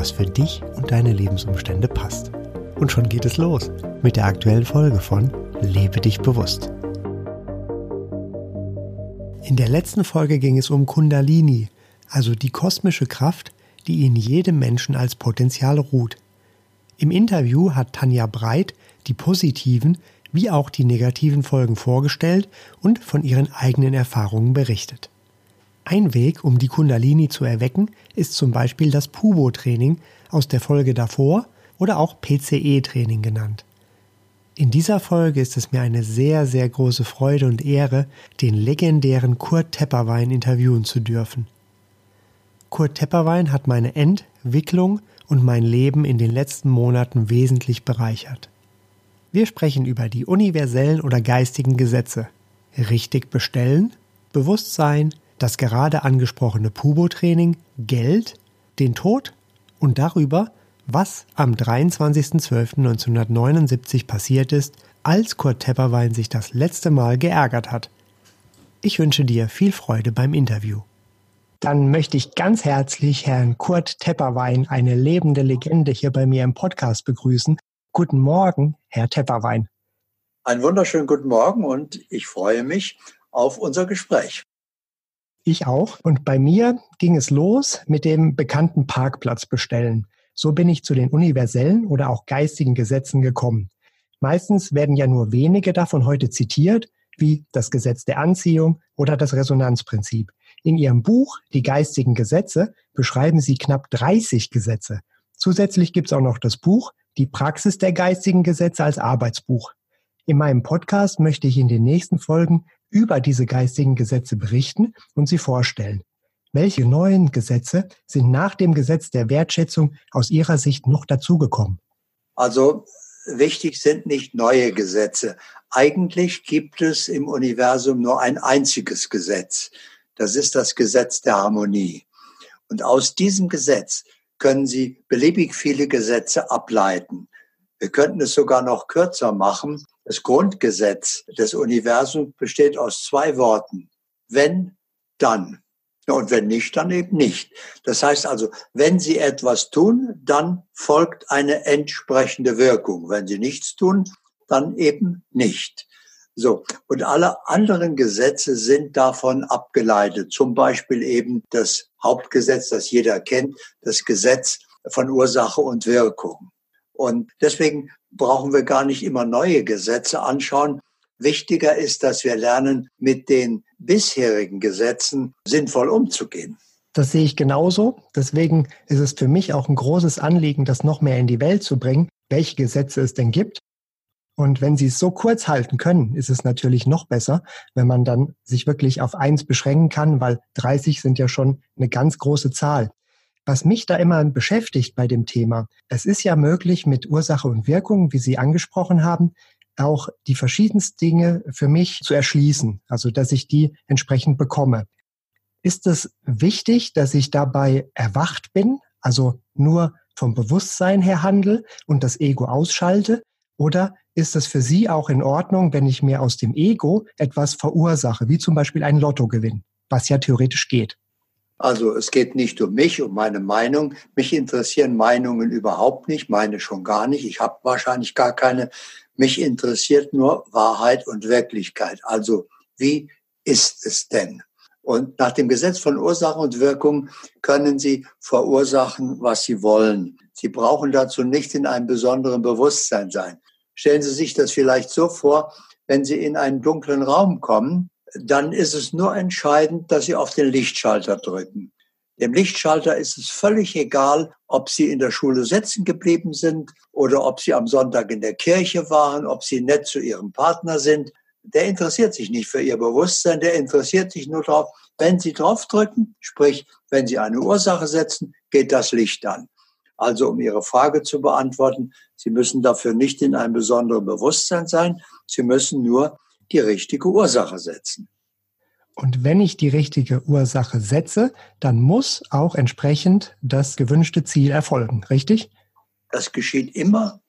was für dich und deine Lebensumstände passt. Und schon geht es los mit der aktuellen Folge von Lebe dich bewusst. In der letzten Folge ging es um Kundalini, also die kosmische Kraft, die in jedem Menschen als Potenzial ruht. Im Interview hat Tanja Breit die positiven wie auch die negativen Folgen vorgestellt und von ihren eigenen Erfahrungen berichtet. Ein Weg, um die Kundalini zu erwecken, ist zum Beispiel das Pubo-Training aus der Folge davor oder auch PCE-Training genannt. In dieser Folge ist es mir eine sehr, sehr große Freude und Ehre, den legendären Kurt Tepperwein interviewen zu dürfen. Kurt Tepperwein hat meine Entwicklung und mein Leben in den letzten Monaten wesentlich bereichert. Wir sprechen über die universellen oder geistigen Gesetze. Richtig bestellen, Bewusstsein, das gerade angesprochene Pubo-Training, Geld, den Tod und darüber, was am 23.12.1979 passiert ist, als Kurt Tepperwein sich das letzte Mal geärgert hat. Ich wünsche dir viel Freude beim Interview. Dann möchte ich ganz herzlich Herrn Kurt Tepperwein, eine lebende Legende, hier bei mir im Podcast begrüßen. Guten Morgen, Herr Tepperwein. Einen wunderschönen guten Morgen und ich freue mich auf unser Gespräch. Ich auch. Und bei mir ging es los mit dem bekannten Parkplatz bestellen. So bin ich zu den universellen oder auch geistigen Gesetzen gekommen. Meistens werden ja nur wenige davon heute zitiert, wie das Gesetz der Anziehung oder das Resonanzprinzip. In Ihrem Buch Die geistigen Gesetze beschreiben Sie knapp 30 Gesetze. Zusätzlich gibt es auch noch das Buch Die Praxis der geistigen Gesetze als Arbeitsbuch. In meinem Podcast möchte ich in den nächsten Folgen über diese geistigen Gesetze berichten und sie vorstellen. Welche neuen Gesetze sind nach dem Gesetz der Wertschätzung aus Ihrer Sicht noch dazugekommen? Also wichtig sind nicht neue Gesetze. Eigentlich gibt es im Universum nur ein einziges Gesetz. Das ist das Gesetz der Harmonie. Und aus diesem Gesetz können Sie beliebig viele Gesetze ableiten. Wir könnten es sogar noch kürzer machen. Das Grundgesetz des Universums besteht aus zwei Worten. Wenn, dann. Und wenn nicht, dann eben nicht. Das heißt also, wenn Sie etwas tun, dann folgt eine entsprechende Wirkung. Wenn Sie nichts tun, dann eben nicht. So. Und alle anderen Gesetze sind davon abgeleitet. Zum Beispiel eben das Hauptgesetz, das jeder kennt, das Gesetz von Ursache und Wirkung. Und deswegen brauchen wir gar nicht immer neue Gesetze anschauen. Wichtiger ist, dass wir lernen, mit den bisherigen Gesetzen sinnvoll umzugehen. Das sehe ich genauso. Deswegen ist es für mich auch ein großes Anliegen, das noch mehr in die Welt zu bringen, welche Gesetze es denn gibt. Und wenn Sie es so kurz halten können, ist es natürlich noch besser, wenn man dann sich wirklich auf eins beschränken kann, weil 30 sind ja schon eine ganz große Zahl. Was mich da immer beschäftigt bei dem Thema, es ist ja möglich mit Ursache und Wirkung, wie Sie angesprochen haben, auch die verschiedensten Dinge für mich zu erschließen, also dass ich die entsprechend bekomme. Ist es wichtig, dass ich dabei erwacht bin, also nur vom Bewusstsein her handle und das Ego ausschalte? Oder ist es für Sie auch in Ordnung, wenn ich mir aus dem Ego etwas verursache, wie zum Beispiel ein Lottogewinn, was ja theoretisch geht? Also es geht nicht um mich, um meine Meinung. Mich interessieren Meinungen überhaupt nicht, meine schon gar nicht. Ich habe wahrscheinlich gar keine. Mich interessiert nur Wahrheit und Wirklichkeit. Also wie ist es denn? Und nach dem Gesetz von Ursache und Wirkung können Sie verursachen, was Sie wollen. Sie brauchen dazu nicht in einem besonderen Bewusstsein sein. Stellen Sie sich das vielleicht so vor, wenn Sie in einen dunklen Raum kommen, dann ist es nur entscheidend, dass Sie auf den Lichtschalter drücken. Dem Lichtschalter ist es völlig egal, ob Sie in der Schule sitzen geblieben sind oder ob Sie am Sonntag in der Kirche waren, ob Sie nett zu Ihrem Partner sind. Der interessiert sich nicht für Ihr Bewusstsein, der interessiert sich nur darauf, wenn Sie draufdrücken, sprich, wenn Sie eine Ursache setzen, geht das Licht an. Also um Ihre Frage zu beantworten, Sie müssen dafür nicht in einem besonderen Bewusstsein sein, Sie müssen nur die richtige Ursache setzen. Und wenn ich die richtige Ursache setze, dann muss auch entsprechend das gewünschte Ziel erfolgen, richtig? Das geschieht immer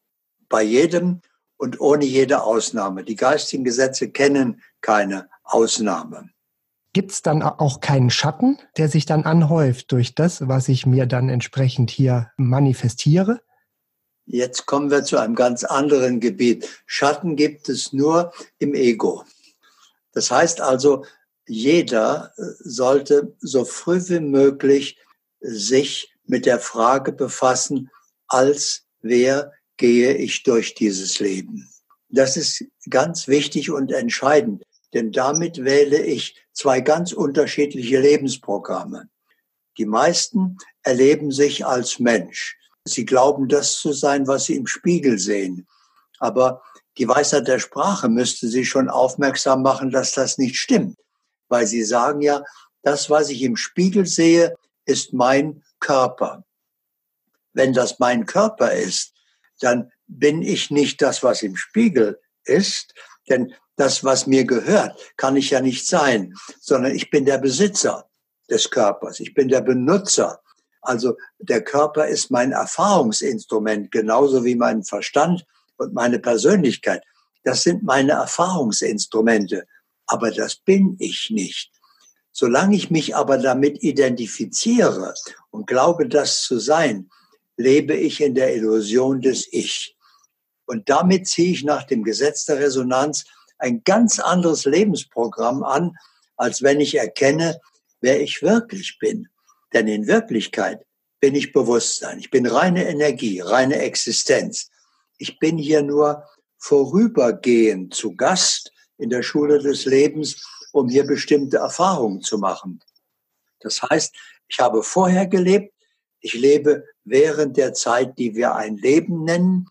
bei jedem und ohne jede Ausnahme. Die geistigen Gesetze kennen keine Ausnahme. Gibt es dann auch keinen Schatten, der sich dann anhäuft durch das, was ich mir dann entsprechend hier manifestiere? Jetzt kommen wir zu einem ganz anderen Gebiet. Schatten gibt es nur im Ego. Das heißt also, jeder äh, sollte so früh wie möglich sich mit der Frage befassen, als wer gehe ich durch dieses Leben. Das ist ganz wichtig und entscheidend, denn damit wähle ich zwei ganz unterschiedliche Lebensprogramme. Die meisten erleben sich als Mensch. Sie glauben, das zu sein, was sie im Spiegel sehen. Aber die Weisheit der Sprache müsste sie schon aufmerksam machen, dass das nicht stimmt weil sie sagen ja, das, was ich im Spiegel sehe, ist mein Körper. Wenn das mein Körper ist, dann bin ich nicht das, was im Spiegel ist, denn das, was mir gehört, kann ich ja nicht sein, sondern ich bin der Besitzer des Körpers, ich bin der Benutzer. Also der Körper ist mein Erfahrungsinstrument, genauso wie mein Verstand und meine Persönlichkeit. Das sind meine Erfahrungsinstrumente aber das bin ich nicht. Solange ich mich aber damit identifiziere und glaube, das zu sein, lebe ich in der Illusion des Ich. Und damit ziehe ich nach dem Gesetz der Resonanz ein ganz anderes Lebensprogramm an, als wenn ich erkenne, wer ich wirklich bin. Denn in Wirklichkeit bin ich Bewusstsein. Ich bin reine Energie, reine Existenz. Ich bin hier nur vorübergehend zu Gast in der Schule des Lebens, um hier bestimmte Erfahrungen zu machen. Das heißt, ich habe vorher gelebt, ich lebe während der Zeit, die wir ein Leben nennen.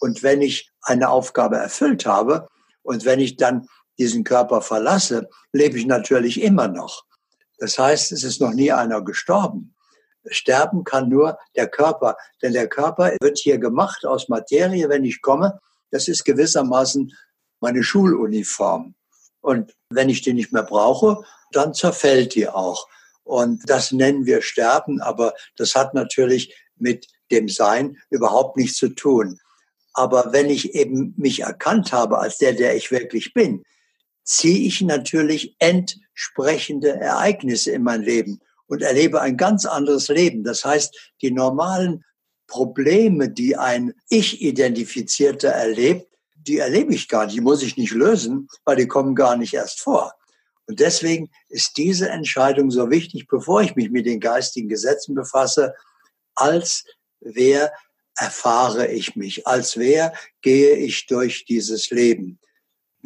Und wenn ich eine Aufgabe erfüllt habe und wenn ich dann diesen Körper verlasse, lebe ich natürlich immer noch. Das heißt, es ist noch nie einer gestorben. Sterben kann nur der Körper, denn der Körper wird hier gemacht aus Materie, wenn ich komme. Das ist gewissermaßen meine Schuluniform. Und wenn ich die nicht mehr brauche, dann zerfällt die auch. Und das nennen wir Sterben, aber das hat natürlich mit dem Sein überhaupt nichts zu tun. Aber wenn ich eben mich erkannt habe als der, der ich wirklich bin, ziehe ich natürlich entsprechende Ereignisse in mein Leben und erlebe ein ganz anderes Leben. Das heißt, die normalen Probleme, die ein Ich-Identifizierter erlebt, die erlebe ich gar nicht, die muss ich nicht lösen, weil die kommen gar nicht erst vor. Und deswegen ist diese Entscheidung so wichtig, bevor ich mich mit den geistigen Gesetzen befasse, als wer erfahre ich mich, als wer gehe ich durch dieses Leben,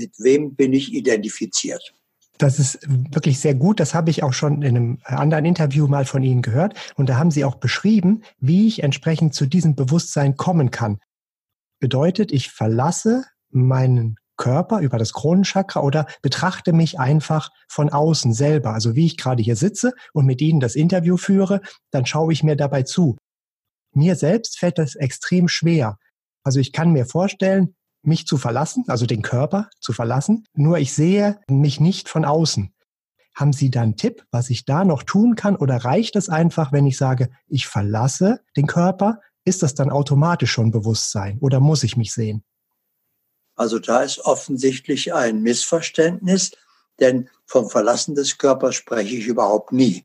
mit wem bin ich identifiziert. Das ist wirklich sehr gut. Das habe ich auch schon in einem anderen Interview mal von Ihnen gehört. Und da haben Sie auch beschrieben, wie ich entsprechend zu diesem Bewusstsein kommen kann. Bedeutet, ich verlasse meinen Körper über das Kronenchakra oder betrachte mich einfach von außen selber. Also wie ich gerade hier sitze und mit Ihnen das Interview führe, dann schaue ich mir dabei zu. Mir selbst fällt das extrem schwer. Also ich kann mir vorstellen, mich zu verlassen, also den Körper zu verlassen, nur ich sehe mich nicht von außen. Haben Sie da einen Tipp, was ich da noch tun kann oder reicht es einfach, wenn ich sage, ich verlasse den Körper? Ist das dann automatisch schon Bewusstsein oder muss ich mich sehen? Also da ist offensichtlich ein Missverständnis, denn vom Verlassen des Körpers spreche ich überhaupt nie.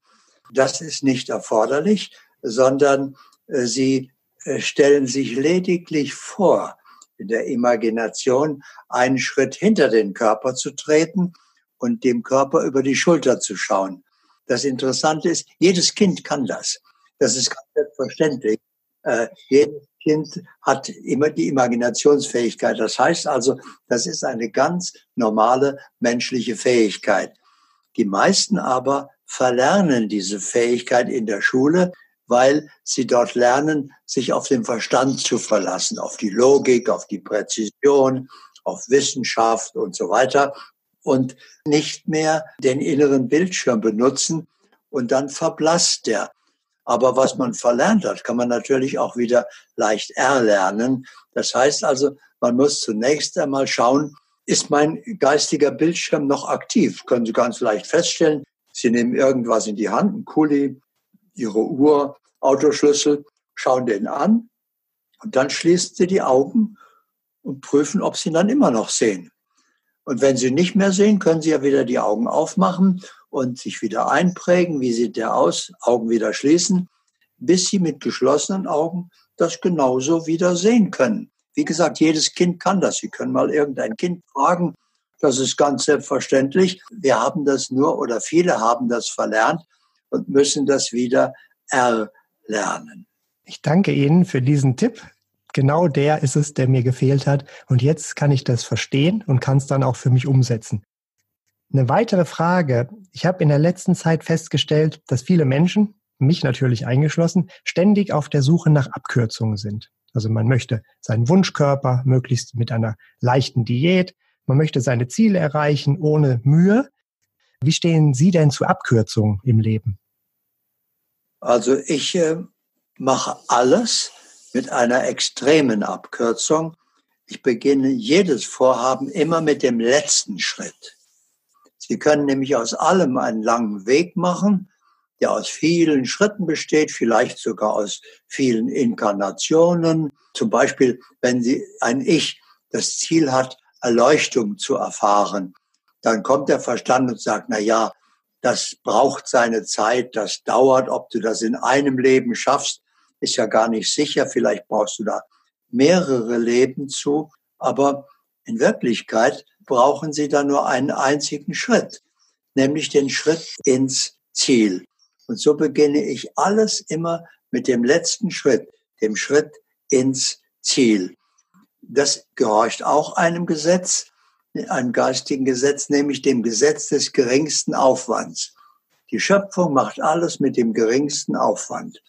Das ist nicht erforderlich, sondern äh, Sie äh, stellen sich lediglich vor, in der Imagination einen Schritt hinter den Körper zu treten und dem Körper über die Schulter zu schauen. Das Interessante ist, jedes Kind kann das. Das ist ganz selbstverständlich. Äh, jedes Kind hat immer die Imaginationsfähigkeit. Das heißt also, das ist eine ganz normale menschliche Fähigkeit. Die meisten aber verlernen diese Fähigkeit in der Schule, weil sie dort lernen, sich auf den Verstand zu verlassen, auf die Logik, auf die Präzision, auf Wissenschaft und so weiter und nicht mehr den inneren Bildschirm benutzen und dann verblasst der. Aber was man verlernt hat, kann man natürlich auch wieder leicht erlernen. Das heißt also, man muss zunächst einmal schauen, ist mein geistiger Bildschirm noch aktiv? Können Sie ganz leicht feststellen. Sie nehmen irgendwas in die Hand, ein Kuli, Ihre Uhr, Autoschlüssel, schauen den an und dann schließen Sie die Augen und prüfen, ob Sie ihn dann immer noch sehen. Und wenn Sie nicht mehr sehen, können Sie ja wieder die Augen aufmachen und sich wieder einprägen. Wie sieht der aus? Augen wieder schließen, bis Sie mit geschlossenen Augen das genauso wieder sehen können. Wie gesagt, jedes Kind kann das. Sie können mal irgendein Kind fragen. Das ist ganz selbstverständlich. Wir haben das nur oder viele haben das verlernt und müssen das wieder erlernen. Ich danke Ihnen für diesen Tipp. Genau der ist es, der mir gefehlt hat. Und jetzt kann ich das verstehen und kann es dann auch für mich umsetzen. Eine weitere Frage. Ich habe in der letzten Zeit festgestellt, dass viele Menschen, mich natürlich eingeschlossen, ständig auf der Suche nach Abkürzungen sind. Also man möchte seinen Wunschkörper möglichst mit einer leichten Diät, man möchte seine Ziele erreichen ohne Mühe. Wie stehen Sie denn zu Abkürzungen im Leben? Also ich äh, mache alles mit einer extremen Abkürzung. Ich beginne jedes Vorhaben immer mit dem letzten Schritt. Sie können nämlich aus allem einen langen Weg machen, der aus vielen Schritten besteht, vielleicht sogar aus vielen Inkarnationen. Zum Beispiel, wenn Sie ein Ich das Ziel hat, Erleuchtung zu erfahren, dann kommt der Verstand und sagt, na ja, das braucht seine Zeit, das dauert, ob du das in einem Leben schaffst, ist ja gar nicht sicher, vielleicht brauchst du da mehrere Leben zu, aber in Wirklichkeit brauchen sie da nur einen einzigen Schritt, nämlich den Schritt ins Ziel. Und so beginne ich alles immer mit dem letzten Schritt, dem Schritt ins Ziel. Das gehorcht auch einem Gesetz, einem geistigen Gesetz, nämlich dem Gesetz des geringsten Aufwands. Die Schöpfung macht alles mit dem geringsten Aufwand.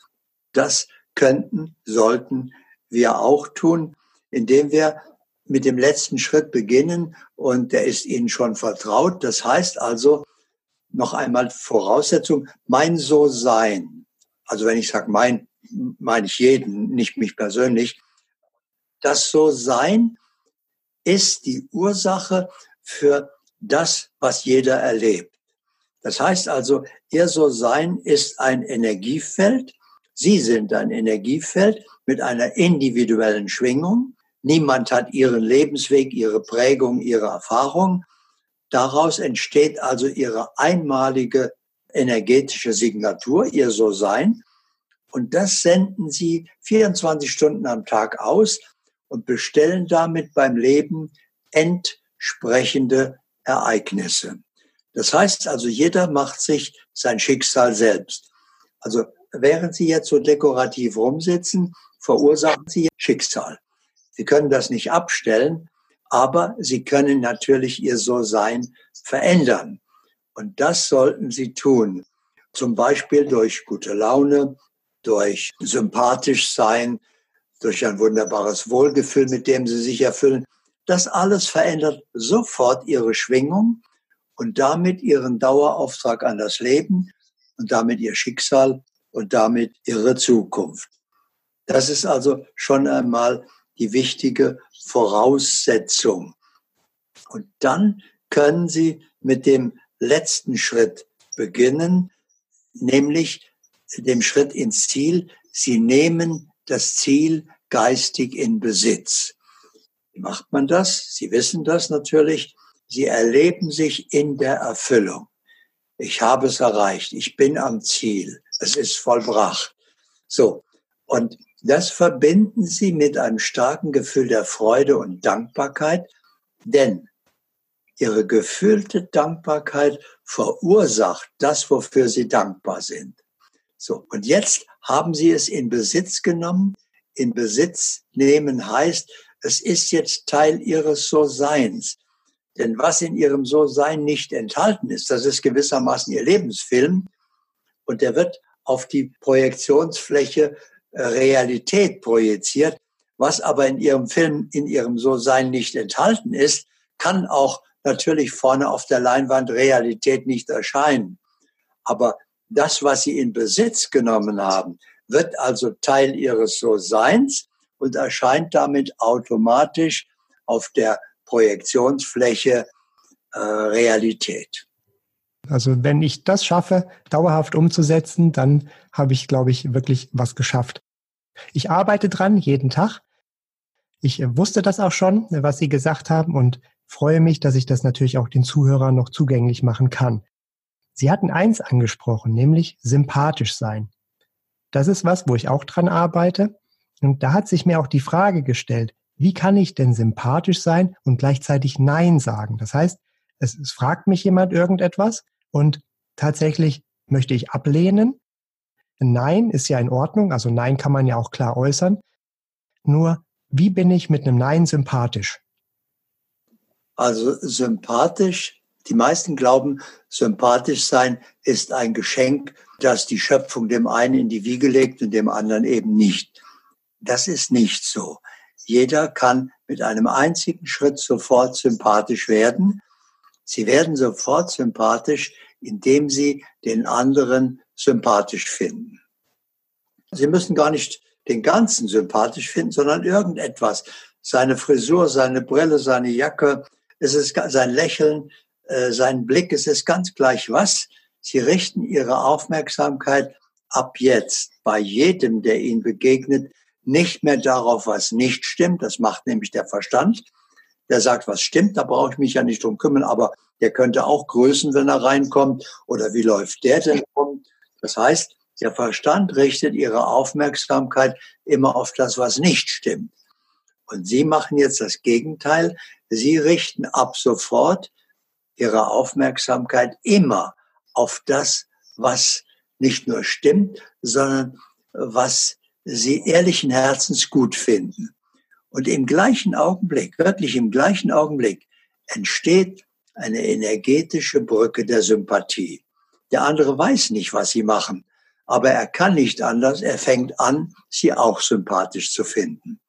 Das könnten, sollten wir auch tun, indem wir mit dem letzten Schritt beginnen und der ist Ihnen schon vertraut. Das heißt also, noch einmal Voraussetzung, mein So-Sein. Also wenn ich sage mein, meine ich jeden, nicht mich persönlich. Das So-Sein ist die Ursache für das, was jeder erlebt. Das heißt also, Ihr So-Sein ist ein Energiefeld. Sie sind ein Energiefeld mit einer individuellen Schwingung. Niemand hat Ihren Lebensweg, Ihre Prägung, Ihre Erfahrung. Daraus entsteht also ihre einmalige energetische Signatur, ihr So-Sein. Und das senden sie 24 Stunden am Tag aus und bestellen damit beim Leben entsprechende Ereignisse. Das heißt also, jeder macht sich sein Schicksal selbst. Also während Sie jetzt so dekorativ rumsitzen, verursachen Sie Schicksal. Sie können das nicht abstellen, aber sie können natürlich ihr So-Sein verändern. Und das sollten sie tun. Zum Beispiel durch gute Laune, durch sympathisch sein, durch ein wunderbares Wohlgefühl, mit dem sie sich erfüllen. Das alles verändert sofort ihre Schwingung und damit ihren Dauerauftrag an das Leben und damit ihr Schicksal und damit ihre Zukunft. Das ist also schon einmal die wichtige Voraussetzung. Und dann können Sie mit dem letzten Schritt beginnen, nämlich dem Schritt ins Ziel. Sie nehmen das Ziel geistig in Besitz. Wie macht man das? Sie wissen das natürlich. Sie erleben sich in der Erfüllung. Ich habe es erreicht. Ich bin am Ziel. Es ist vollbracht. So. Und das verbinden sie mit einem starken Gefühl der Freude und Dankbarkeit, denn ihre gefühlte Dankbarkeit verursacht das, wofür sie dankbar sind. So, und jetzt haben sie es in Besitz genommen. In Besitz nehmen heißt, es ist jetzt Teil ihres So-Seins. Denn was in ihrem So-Sein nicht enthalten ist, das ist gewissermaßen ihr Lebensfilm. Und der wird auf die Projektionsfläche Realität projiziert. Was aber in ihrem Film, in ihrem So-Sein nicht enthalten ist, kann auch natürlich vorne auf der Leinwand Realität nicht erscheinen. Aber das, was sie in Besitz genommen haben, wird also Teil ihres So-Seins und erscheint damit automatisch auf der Projektionsfläche äh, Realität. Also wenn ich das schaffe, dauerhaft umzusetzen, dann habe ich, glaube ich, wirklich was geschafft. Ich arbeite dran jeden Tag. Ich wusste das auch schon, was Sie gesagt haben und freue mich, dass ich das natürlich auch den Zuhörern noch zugänglich machen kann. Sie hatten eins angesprochen, nämlich sympathisch sein. Das ist was, wo ich auch dran arbeite. Und da hat sich mir auch die Frage gestellt, wie kann ich denn sympathisch sein und gleichzeitig Nein sagen? Das heißt, es, es fragt mich jemand irgendetwas und tatsächlich möchte ich ablehnen. Nein ist ja in Ordnung, also Nein kann man ja auch klar äußern. Nur, wie bin ich mit einem Nein sympathisch? Also sympathisch die meisten glauben, sympathisch sein ist ein Geschenk, das die Schöpfung dem einen in die Wiege legt und dem anderen eben nicht. Das ist nicht so. Jeder kann mit einem einzigen Schritt sofort sympathisch werden. Sie werden sofort sympathisch, indem Sie den anderen sympathisch finden. Sie müssen gar nicht den ganzen sympathisch finden, sondern irgendetwas. Seine Frisur, seine Brille, seine Jacke, es ist sein Lächeln, äh, sein Blick, es ist ganz gleich was. Sie richten ihre Aufmerksamkeit ab jetzt bei jedem, der ihnen begegnet, nicht mehr darauf, was nicht stimmt. Das macht nämlich der Verstand. Der sagt, was stimmt, da brauche ich mich ja nicht drum kümmern, aber der könnte auch grüßen, wenn er reinkommt. Oder wie läuft der denn rum? Das heißt, der Verstand richtet ihre Aufmerksamkeit immer auf das, was nicht stimmt. Und Sie machen jetzt das Gegenteil. Sie richten ab sofort ihre Aufmerksamkeit immer auf das, was nicht nur stimmt, sondern was sie ehrlichen Herzens gut finden. Und im gleichen Augenblick, wirklich im gleichen Augenblick, entsteht eine energetische Brücke der Sympathie. Der andere weiß nicht, was sie machen, aber er kann nicht anders. Er fängt an, sie auch sympathisch zu finden.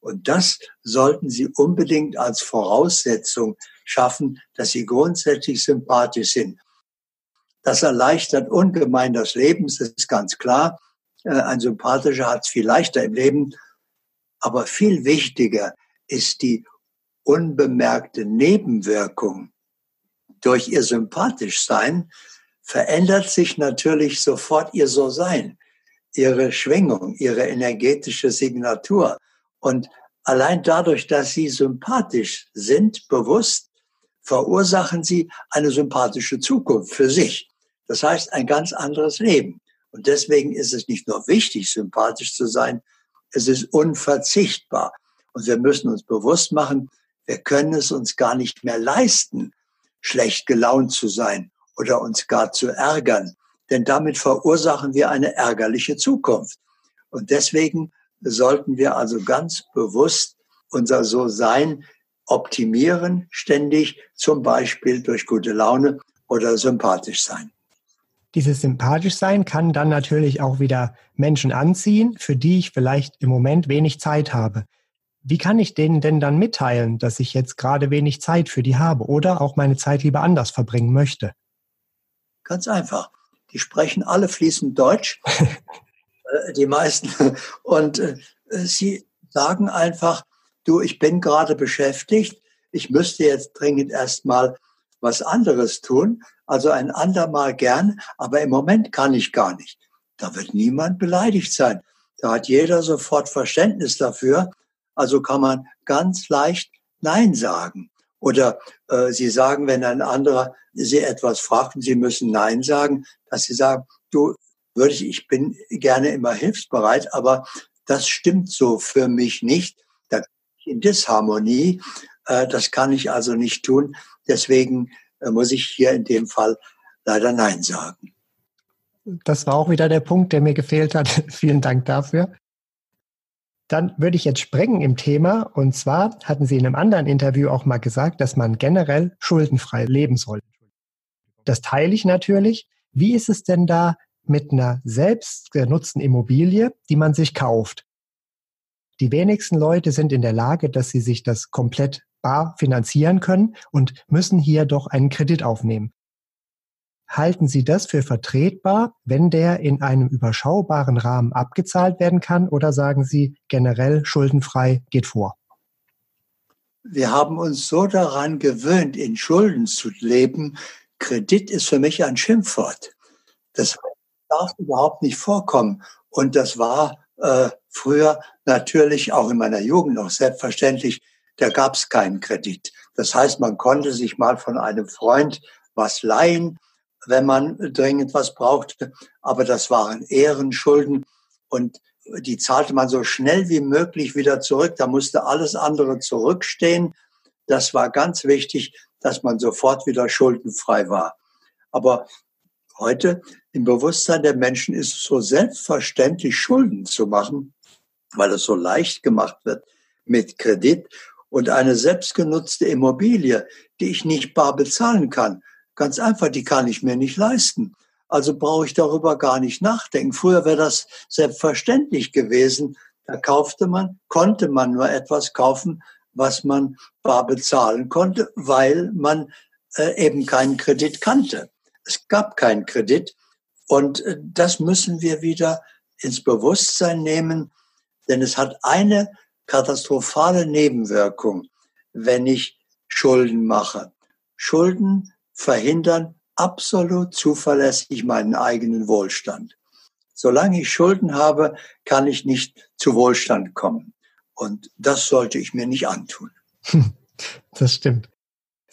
Und das sollten Sie unbedingt als Voraussetzung schaffen, dass sie grundsätzlich sympathisch sind. Das erleichtert ungemein das Leben, das ist ganz klar. Äh, ein Sympathischer hat es viel leichter im Leben. Aber viel wichtiger ist die unbemerkte Nebenwirkung. Durch ihr sympathisch sein verändert sich natürlich sofort ihr So-Sein, ihre Schwingung, ihre energetische Signatur. Und allein dadurch, dass sie sympathisch sind, bewusst, verursachen sie eine sympathische Zukunft für sich. Das heißt, ein ganz anderes Leben. Und deswegen ist es nicht nur wichtig, sympathisch zu sein, es ist unverzichtbar. Und wir müssen uns bewusst machen, wir können es uns gar nicht mehr leisten, schlecht gelaunt zu sein oder uns gar zu ärgern. Denn damit verursachen wir eine ärgerliche Zukunft. Und deswegen sollten wir also ganz bewusst unser So-Sein optimieren ständig, zum Beispiel durch gute Laune oder sympathisch sein. Dieses sympathisch sein kann dann natürlich auch wieder Menschen anziehen, für die ich vielleicht im Moment wenig Zeit habe. Wie kann ich denen denn dann mitteilen, dass ich jetzt gerade wenig Zeit für die habe oder auch meine Zeit lieber anders verbringen möchte? Ganz einfach. Die sprechen alle fließend Deutsch, äh, die meisten. Und äh, sie sagen einfach, du, ich bin gerade beschäftigt, ich müsste jetzt dringend erstmal was anderes tun, also ein andermal gern, aber im Moment kann ich gar nicht. Da wird niemand beleidigt sein. Da hat jeder sofort Verständnis dafür. Also kann man ganz leicht Nein sagen. Oder äh, Sie sagen, wenn ein anderer Sie etwas fragt und Sie müssen Nein sagen, dass Sie sagen, du würde ich, ich bin gerne immer hilfsbereit, aber das stimmt so für mich nicht in Disharmonie. Äh, das kann ich also nicht tun. Deswegen äh, muss ich hier in dem Fall leider Nein sagen. Das war auch wieder der Punkt, der mir gefehlt hat. Vielen Dank dafür. Dann würde ich jetzt sprengen im Thema. Und zwar hatten Sie in einem anderen Interview auch mal gesagt, dass man generell schuldenfrei leben soll. Das teile ich natürlich. Wie ist es denn da mit einer selbstgenutzten Immobilie, die man sich kauft? Die wenigsten Leute sind in der Lage, dass sie sich das komplett bar finanzieren können und müssen hier doch einen Kredit aufnehmen. halten Sie das für vertretbar, wenn der in einem überschaubaren Rahmen abgezahlt werden kann? Oder sagen Sie generell schuldenfrei geht vor? Wir haben uns so daran gewöhnt, in Schulden zu leben. Kredit ist für mich ein Schimpfwort. Das darf überhaupt nicht vorkommen. Und das war äh, früher natürlich auch in meiner Jugend noch selbstverständlich. Da gab es keinen Kredit. Das heißt, man konnte sich mal von einem Freund was leihen wenn man dringend was brauchte. Aber das waren Ehrenschulden und die zahlte man so schnell wie möglich wieder zurück. Da musste alles andere zurückstehen. Das war ganz wichtig, dass man sofort wieder schuldenfrei war. Aber heute im Bewusstsein der Menschen ist es so selbstverständlich, Schulden zu machen, weil es so leicht gemacht wird mit Kredit und eine selbstgenutzte Immobilie, die ich nicht bar bezahlen kann, Ganz einfach, die kann ich mir nicht leisten. Also brauche ich darüber gar nicht nachdenken. Früher wäre das selbstverständlich gewesen. Da kaufte man, konnte man nur etwas kaufen, was man bar bezahlen konnte, weil man äh, eben keinen Kredit kannte. Es gab keinen Kredit. Und äh, das müssen wir wieder ins Bewusstsein nehmen, denn es hat eine katastrophale Nebenwirkung, wenn ich Schulden mache. Schulden verhindern absolut zuverlässig meinen eigenen Wohlstand. Solange ich Schulden habe, kann ich nicht zu Wohlstand kommen. Und das sollte ich mir nicht antun. Das stimmt.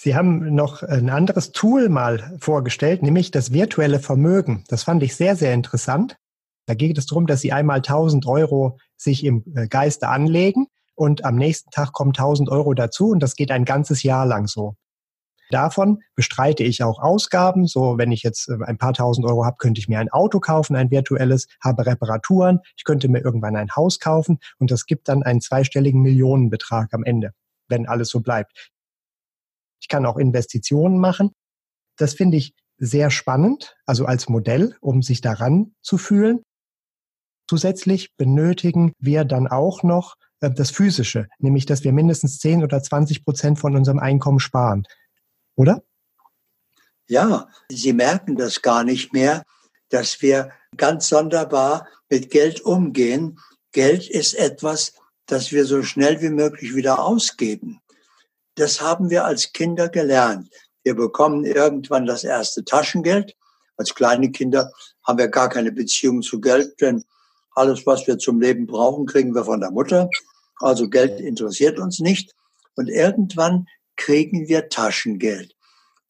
Sie haben noch ein anderes Tool mal vorgestellt, nämlich das virtuelle Vermögen. Das fand ich sehr, sehr interessant. Da geht es darum, dass Sie einmal 1000 Euro sich im äh, Geiste anlegen und am nächsten Tag kommen 1000 Euro dazu und das geht ein ganzes Jahr lang so. Davon bestreite ich auch Ausgaben. So, wenn ich jetzt äh, ein paar tausend Euro habe, könnte ich mir ein Auto kaufen, ein virtuelles, habe Reparaturen. Ich könnte mir irgendwann ein Haus kaufen und das gibt dann einen zweistelligen Millionenbetrag am Ende, wenn alles so bleibt. Ich kann auch Investitionen machen. Das finde ich sehr spannend, also als Modell, um sich daran zu fühlen. Zusätzlich benötigen wir dann auch noch äh, das Physische, nämlich dass wir mindestens 10 oder 20 Prozent von unserem Einkommen sparen oder? Ja, Sie merken das gar nicht mehr, dass wir ganz sonderbar mit Geld umgehen. Geld ist etwas, das wir so schnell wie möglich wieder ausgeben. Das haben wir als Kinder gelernt. Wir bekommen irgendwann das erste Taschengeld. Als kleine Kinder haben wir gar keine Beziehung zu Geld, denn alles, was wir zum Leben brauchen, kriegen wir von der Mutter. Also Geld interessiert uns nicht. Und irgendwann kriegen wir Taschengeld.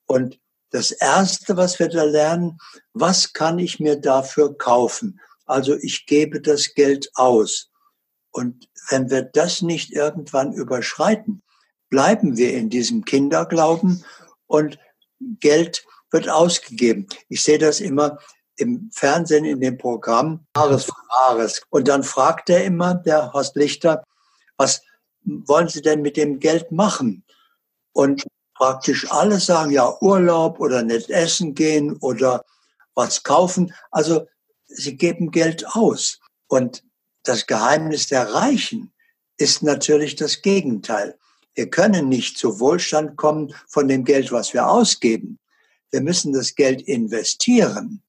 Und das Erste, was wir da lernen, was kann ich mir dafür kaufen? Also ich gebe das Geld aus. Und wenn wir das nicht irgendwann überschreiten, bleiben wir in diesem Kinderglauben und Geld wird ausgegeben. Ich sehe das immer im Fernsehen in dem Programm Wahres für Wahres. Und dann fragt er immer, der Horst Lichter, was wollen Sie denn mit dem Geld machen? Und praktisch alle sagen ja Urlaub oder nicht essen gehen oder was kaufen. Also sie geben Geld aus. Und das Geheimnis der Reichen ist natürlich das Gegenteil. Wir können nicht zu Wohlstand kommen von dem Geld, was wir ausgeben. Wir müssen das Geld investieren.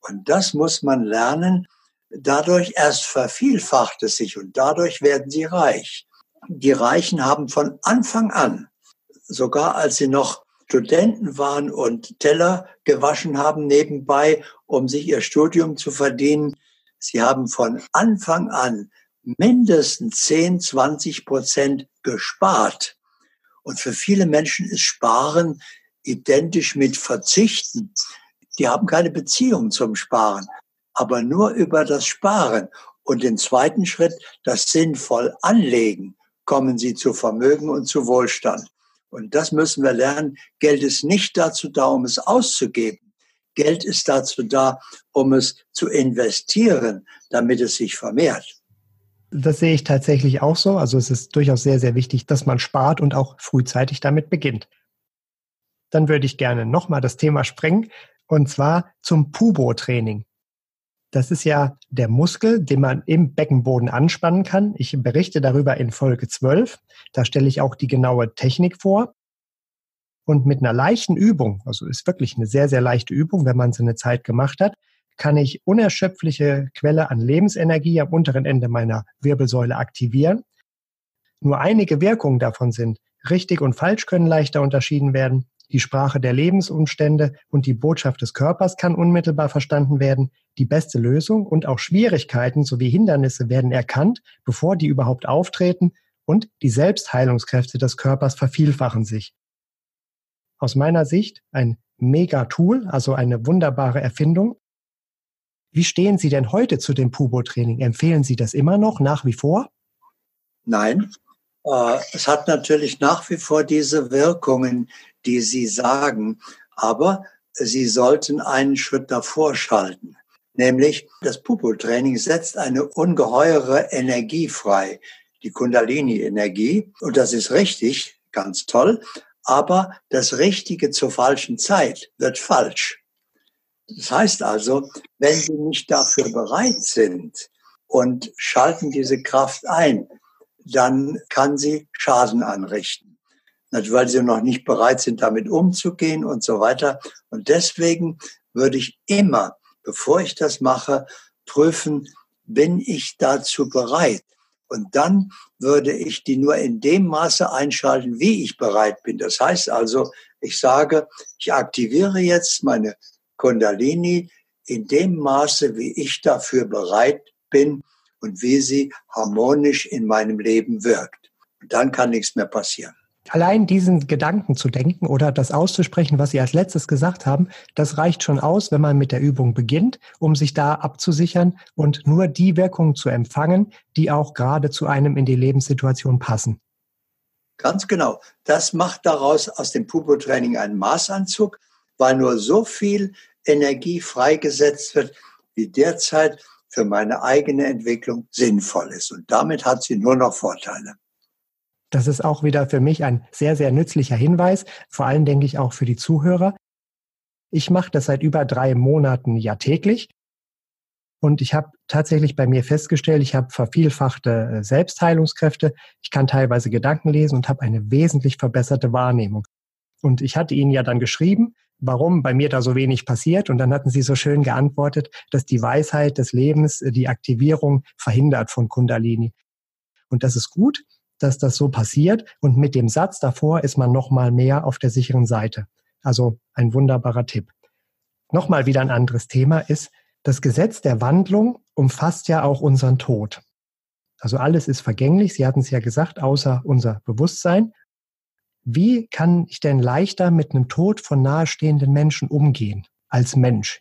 Und das muss man lernen. Dadurch erst vervielfacht es sich und dadurch werden sie reich. Die Reichen haben von Anfang an sogar als sie noch Studenten waren und Teller gewaschen haben nebenbei, um sich ihr Studium zu verdienen. Sie haben von Anfang an mindestens 10, 20 Prozent gespart. Und für viele Menschen ist Sparen identisch mit Verzichten. Die haben keine Beziehung zum Sparen, aber nur über das Sparen. Und den zweiten Schritt, das sinnvoll anlegen, kommen sie zu Vermögen und zu Wohlstand. Und das müssen wir lernen. Geld ist nicht dazu da, um es auszugeben. Geld ist dazu da, um es zu investieren, damit es sich vermehrt. Das sehe ich tatsächlich auch so. Also es ist durchaus sehr, sehr wichtig, dass man spart und auch frühzeitig damit beginnt. Dann würde ich gerne nochmal das Thema sprengen und zwar zum Pubo-Training. Das ist ja der Muskel, den man im Beckenboden anspannen kann. Ich berichte darüber in Folge 12. Da stelle ich auch die genaue Technik vor. Und mit einer leichten Übung, also ist wirklich eine sehr, sehr leichte Übung, wenn man sie eine Zeit gemacht hat, kann ich unerschöpfliche Quelle an Lebensenergie am unteren Ende meiner Wirbelsäule aktivieren. Nur einige Wirkungen davon sind, richtig und falsch können leichter unterschieden werden, die Sprache der Lebensumstände und die Botschaft des Körpers kann unmittelbar verstanden werden, die beste Lösung und auch Schwierigkeiten sowie Hindernisse werden erkannt, bevor die überhaupt auftreten und die Selbstheilungskräfte des Körpers vervielfachen sich. Aus meiner Sicht ein Mega-Tool, also eine wunderbare Erfindung. Wie stehen Sie denn heute zu dem Pubo-Training? Empfehlen Sie das immer noch, nach wie vor? Nein, äh, es hat natürlich nach wie vor diese Wirkungen, die Sie sagen, aber Sie sollten einen Schritt davor schalten. Nämlich das Pupo-Training setzt eine ungeheure Energie frei, die Kundalini-Energie. Und das ist richtig, ganz toll. Aber das Richtige zur falschen Zeit wird falsch. Das heißt also, wenn Sie nicht dafür bereit sind und schalten diese Kraft ein, dann kann sie Schaden anrichten. Weil sie noch nicht bereit sind, damit umzugehen und so weiter. Und deswegen würde ich immer, bevor ich das mache, prüfen, bin ich dazu bereit? Und dann würde ich die nur in dem Maße einschalten, wie ich bereit bin. Das heißt also, ich sage, ich aktiviere jetzt meine Kundalini in dem Maße, wie ich dafür bereit bin und wie sie harmonisch in meinem Leben wirkt. Und dann kann nichts mehr passieren. Allein diesen Gedanken zu denken oder das auszusprechen, was Sie als letztes gesagt haben, das reicht schon aus, wenn man mit der Übung beginnt, um sich da abzusichern und nur die Wirkungen zu empfangen, die auch gerade zu einem in die Lebenssituation passen. Ganz genau. Das macht daraus aus dem Pupo-Training einen Maßanzug, weil nur so viel Energie freigesetzt wird, wie derzeit für meine eigene Entwicklung sinnvoll ist. Und damit hat sie nur noch Vorteile. Das ist auch wieder für mich ein sehr, sehr nützlicher Hinweis, vor allem denke ich auch für die Zuhörer. Ich mache das seit über drei Monaten ja täglich. Und ich habe tatsächlich bei mir festgestellt, ich habe vervielfachte äh, Selbstheilungskräfte, ich kann teilweise Gedanken lesen und habe eine wesentlich verbesserte Wahrnehmung. Und ich hatte Ihnen ja dann geschrieben, warum bei mir da so wenig passiert. Und dann hatten Sie so schön geantwortet, dass die Weisheit des Lebens äh, die Aktivierung verhindert von Kundalini. Und das ist gut, dass das so passiert. Und mit dem Satz davor ist man nochmal mehr auf der sicheren Seite. Also ein wunderbarer Tipp. Nochmal wieder ein anderes Thema ist, das Gesetz der Wandlung umfasst ja auch unseren Tod. Also alles ist vergänglich, Sie hatten es ja gesagt, außer unser Bewusstsein. Wie kann ich denn leichter mit einem Tod von nahestehenden Menschen umgehen als Mensch?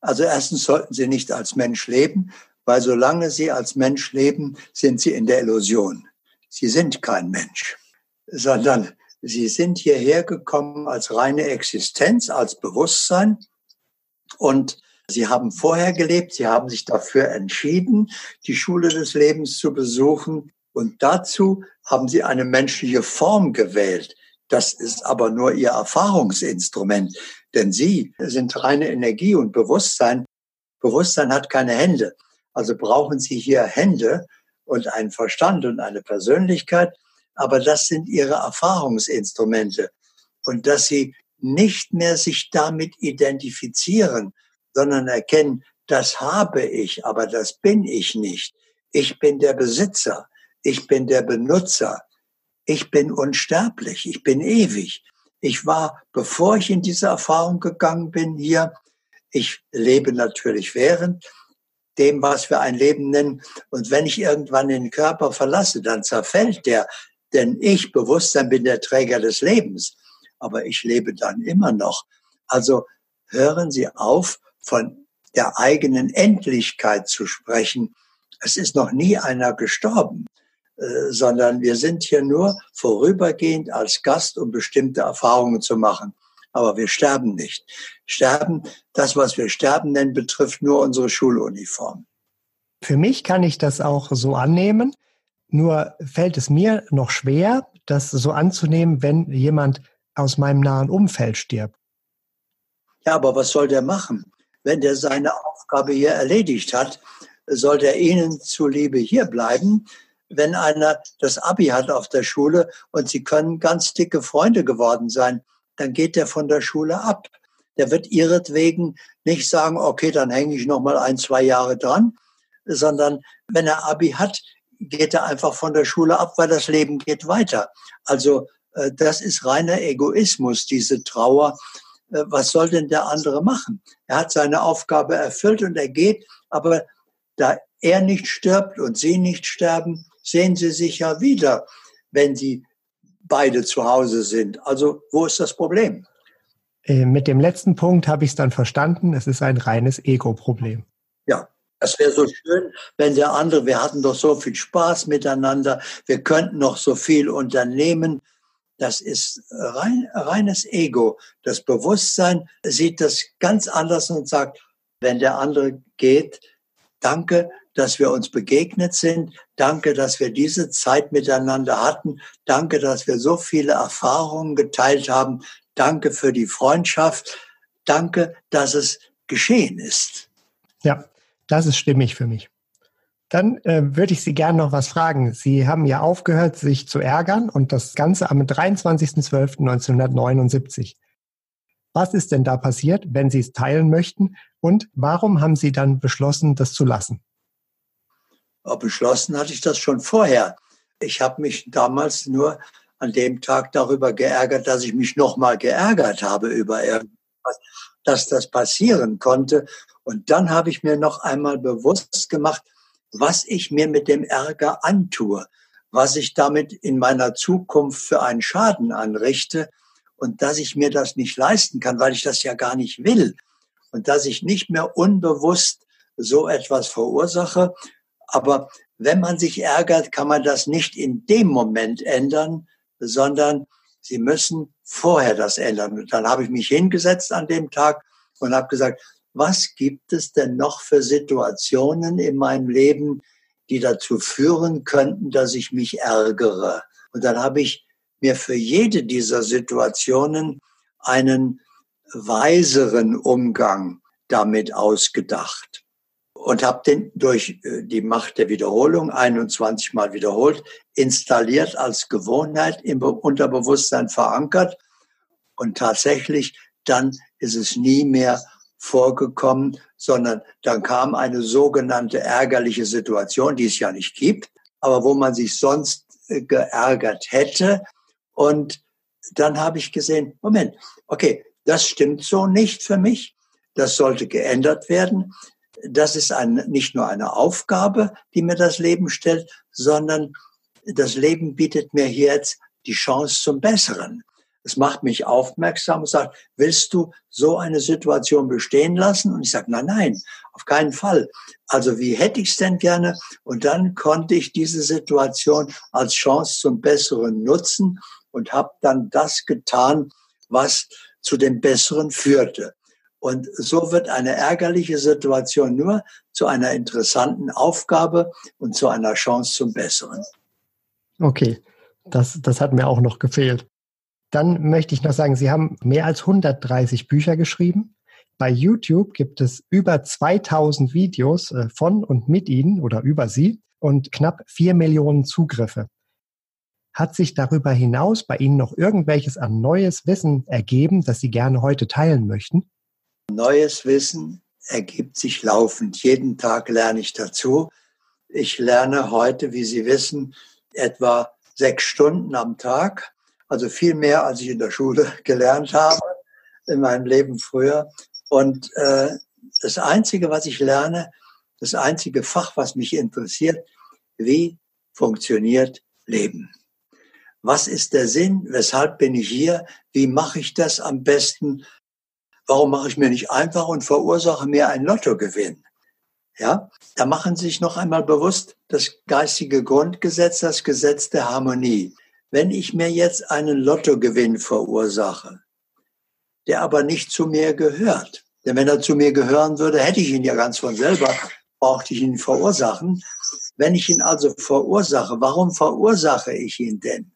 Also erstens sollten Sie nicht als Mensch leben, weil solange Sie als Mensch leben, sind Sie in der Illusion. Sie sind kein Mensch, sondern Sie sind hierher gekommen als reine Existenz, als Bewusstsein und Sie haben vorher gelebt, Sie haben sich dafür entschieden, die Schule des Lebens zu besuchen. Und dazu haben sie eine menschliche Form gewählt. Das ist aber nur ihr Erfahrungsinstrument, denn sie sind reine Energie und Bewusstsein. Bewusstsein hat keine Hände. Also brauchen sie hier Hände und einen Verstand und eine Persönlichkeit. Aber das sind ihre Erfahrungsinstrumente. Und dass sie nicht mehr sich damit identifizieren, sondern erkennen, das habe ich, aber das bin ich nicht. Ich bin der Besitzer. Ich bin der Benutzer. Ich bin unsterblich. Ich bin ewig. Ich war, bevor ich in diese Erfahrung gegangen bin, hier. Ich lebe natürlich während dem, was wir ein Leben nennen. Und wenn ich irgendwann den Körper verlasse, dann zerfällt der. Denn ich, Bewusstsein, bin der Träger des Lebens. Aber ich lebe dann immer noch. Also hören Sie auf, von der eigenen Endlichkeit zu sprechen. Es ist noch nie einer gestorben. Äh, sondern wir sind hier nur vorübergehend als Gast, um bestimmte Erfahrungen zu machen. Aber wir sterben nicht. Sterben, das, was wir sterben nennen, betrifft nur unsere Schuluniform. Für mich kann ich das auch so annehmen. Nur fällt es mir noch schwer, das so anzunehmen, wenn jemand aus meinem nahen Umfeld stirbt. Ja, aber was soll der machen? Wenn der seine Aufgabe hier erledigt hat, soll der Ihnen zuliebe hier bleiben, wenn einer das Abi hat auf der Schule und sie können ganz dicke Freunde geworden sein, dann geht der von der Schule ab. Der wird ihretwegen nicht sagen, okay, dann hänge ich noch mal ein, zwei Jahre dran, sondern wenn er Abi hat, geht er einfach von der Schule ab, weil das Leben geht weiter. Also äh, das ist reiner Egoismus, diese Trauer. Äh, was soll denn der andere machen? Er hat seine Aufgabe erfüllt und er geht, aber da er nicht stirbt und sie nicht sterben, sehen sie sich ja wieder, wenn sie beide zu Hause sind. Also wo ist das Problem? Äh, mit dem letzten Punkt habe ich es dann verstanden. Es ist ein reines Ego-Problem. Ja, es wäre so schön, wenn der andere, wir hatten doch so viel Spaß miteinander, wir könnten noch so viel unternehmen. Das ist rein, reines Ego. Das Bewusstsein sieht das ganz anders und sagt, wenn der andere geht, danke, dass wir uns begegnet sind. Danke, dass wir diese Zeit miteinander hatten. Danke, dass wir so viele Erfahrungen geteilt haben. Danke für die Freundschaft. Danke, dass es geschehen ist. Ja, das ist stimmig für mich. Dann äh, würde ich Sie gerne noch was fragen. Sie haben ja aufgehört, sich zu ärgern und das Ganze am 23.12.1979. Was ist denn da passiert, wenn Sie es teilen möchten? Und warum haben Sie dann beschlossen, das zu lassen? Beschlossen hatte ich das schon vorher. Ich habe mich damals nur an dem Tag darüber geärgert, dass ich mich nochmal geärgert habe über irgendwas, dass das passieren konnte. Und dann habe ich mir noch einmal bewusst gemacht, was ich mir mit dem Ärger antue, was ich damit in meiner Zukunft für einen Schaden anrichte und dass ich mir das nicht leisten kann, weil ich das ja gar nicht will und dass ich nicht mehr unbewusst so etwas verursache, aber wenn man sich ärgert, kann man das nicht in dem Moment ändern, sondern Sie müssen vorher das ändern. Und dann habe ich mich hingesetzt an dem Tag und habe gesagt, was gibt es denn noch für Situationen in meinem Leben, die dazu führen könnten, dass ich mich ärgere? Und dann habe ich mir für jede dieser Situationen einen weiseren Umgang damit ausgedacht und habe den durch äh, die Macht der Wiederholung 21 Mal wiederholt, installiert als Gewohnheit im Unterbewusstsein verankert. Und tatsächlich, dann ist es nie mehr vorgekommen, sondern dann kam eine sogenannte ärgerliche Situation, die es ja nicht gibt, aber wo man sich sonst äh, geärgert hätte. Und dann habe ich gesehen, Moment, okay, das stimmt so nicht für mich. Das sollte geändert werden das ist ein, nicht nur eine Aufgabe, die mir das Leben stellt, sondern das Leben bietet mir hier jetzt die Chance zum Besseren. Es macht mich aufmerksam und sagt, willst du so eine Situation bestehen lassen? Und ich sage, nein, nein, auf keinen Fall. Also wie hätte ich es denn gerne? Und dann konnte ich diese Situation als Chance zum Besseren nutzen und habe dann das getan, was zu dem Besseren führte. Und so wird eine ärgerliche Situation nur zu einer interessanten Aufgabe und zu einer Chance zum Besseren. Okay, das, das hat mir auch noch gefehlt. Dann möchte ich noch sagen, Sie haben mehr als 130 Bücher geschrieben. Bei YouTube gibt es über 2000 Videos äh, von und mit Ihnen oder über Sie und knapp 4 Millionen Zugriffe. Hat sich darüber hinaus bei Ihnen noch irgendwelches an neues Wissen ergeben, das Sie gerne heute teilen möchten? Neues Wissen ergibt sich laufend. Jeden Tag lerne ich dazu. Ich lerne heute, wie Sie wissen, etwa sechs Stunden am Tag, also viel mehr, als ich in der Schule gelernt habe in meinem Leben früher. Und äh, das Einzige, was ich lerne, das einzige Fach, was mich interessiert, wie funktioniert Leben? Was ist der Sinn? Weshalb bin ich hier? Wie mache ich das am besten? Warum mache ich mir nicht einfach und verursache mir ein Lottogewinn? Ja, da machen Sie sich noch einmal bewusst das geistige Grundgesetz, das Gesetz der Harmonie. Wenn ich mir jetzt einen Lottogewinn verursache, der aber nicht zu mir gehört, denn wenn er zu mir gehören würde, hätte ich ihn ja ganz von selber, brauchte ich ihn verursachen. Wenn ich ihn also verursache, warum verursache ich ihn denn?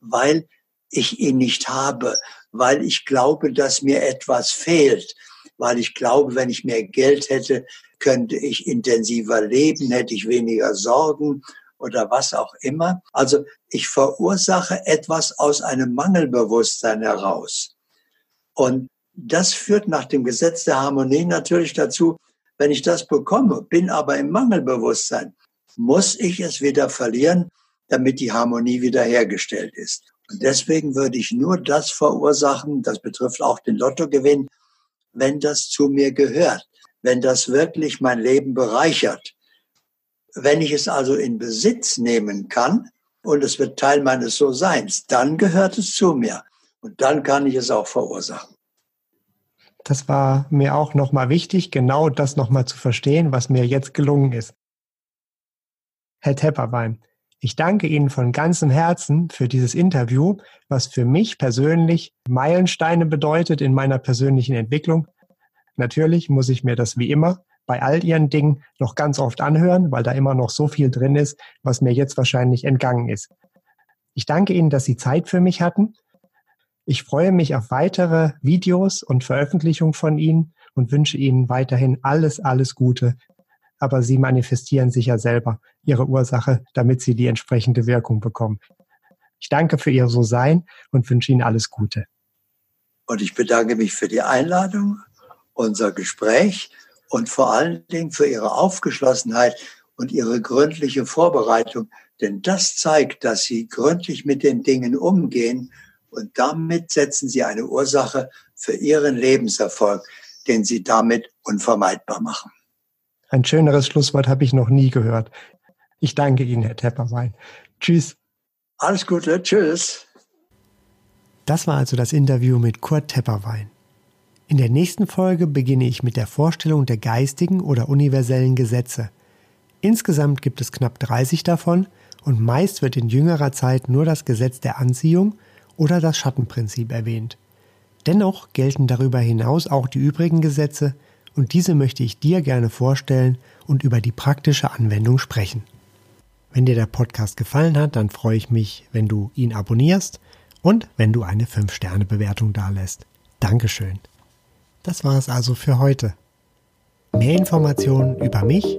Weil ich ihn nicht habe, weil ich glaube, dass mir etwas fehlt, weil ich glaube, wenn ich mehr Geld hätte, könnte ich intensiver leben, hätte ich weniger Sorgen oder was auch immer. Also ich verursache etwas aus einem Mangelbewusstsein heraus. Und das führt nach dem Gesetz der Harmonie natürlich dazu, wenn ich das bekomme, bin aber im Mangelbewusstsein, muss ich es wieder verlieren, damit die Harmonie wiederhergestellt ist. Deswegen würde ich nur das verursachen, das betrifft auch den Lottogewinn, wenn das zu mir gehört, wenn das wirklich mein Leben bereichert. Wenn ich es also in Besitz nehmen kann und es wird Teil meines So-Seins, dann gehört es zu mir und dann kann ich es auch verursachen. Das war mir auch nochmal wichtig, genau das nochmal zu verstehen, was mir jetzt gelungen ist. Herr Tepperwein, ich danke Ihnen von ganzem Herzen für dieses Interview, was für mich persönlich Meilensteine bedeutet in meiner persönlichen Entwicklung. Natürlich muss ich mir das wie immer bei all Ihren Dingen noch ganz oft anhören, weil da immer noch so viel drin ist, was mir jetzt wahrscheinlich entgangen ist. Ich danke Ihnen, dass Sie Zeit für mich hatten ich freue mich auf weitere Videos und Veröffentlichungen von Ihnen und wünsche Ihnen weiterhin alles, alles Gute. Aber Sie manifestieren sich ja selber Ihre Ursache, damit Sie die entsprechende Wirkung bekommen. Ich danke für Ihr So-Sein und wünsche Ihnen alles Gute. Und ich bedanke mich für die Einladung, unser Gespräch und vor allen Dingen für Ihre Aufgeschlossenheit und Ihre gründliche Vorbereitung. Denn das zeigt, dass Sie gründlich mit den Dingen umgehen und damit setzen Sie eine Ursache für Ihren Lebenserfolg, den Sie damit unvermeidbar machen. Ein schöneres Schlusswort habe ich noch nie gehört. Ich danke Ihnen, Herr Tepperwein. Tschüss. Alles Gute. Tschüss. Das war also das Interview mit Kurt Tepperwein. In der nächsten Folge beginne ich mit der Vorstellung der geistigen oder universellen Gesetze. Insgesamt gibt es knapp 30 davon und meist wird in jüngerer Zeit nur das Gesetz der Anziehung oder das Schattenprinzip erwähnt. Dennoch gelten darüber hinaus auch die übrigen Gesetze und diese möchte ich dir gerne vorstellen und über die praktische Anwendung sprechen. Wenn dir der Podcast gefallen hat, dann freue ich mich, wenn du ihn abonnierst und wenn du eine 5-Sterne-Bewertung dalässt. Dankeschön. Das war es also für heute. Mehr Informationen über mich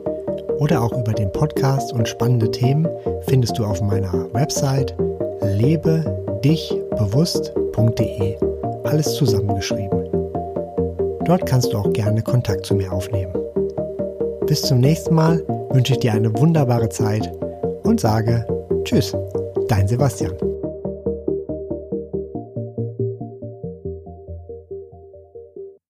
oder auch über den Podcast und spannende Themen findest du auf meiner Website lebedichbewusst.de. Alles zusammengeschrieben. Dort kannst du auch gerne Kontakt zu mir aufnehmen. Bis zum nächsten Mal wünsche ich dir eine wunderbare Zeit und sage Tschüss, dein Sebastian.